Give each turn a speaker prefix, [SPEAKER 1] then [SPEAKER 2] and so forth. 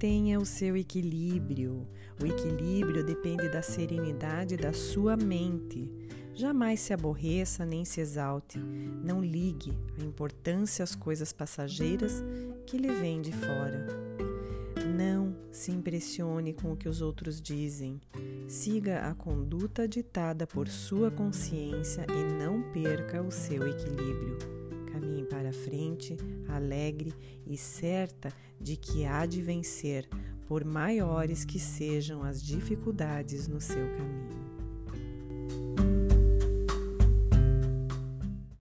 [SPEAKER 1] Mantenha o seu equilíbrio. O equilíbrio depende da serenidade da sua mente. Jamais se aborreça nem se exalte. Não ligue a importância às coisas passageiras que lhe vêm de fora. Não se impressione com o que os outros dizem. Siga a conduta ditada por sua consciência e não perca o seu equilíbrio. Caminhe para frente, alegre e certa de que há de vencer, por maiores que sejam as dificuldades no seu caminho.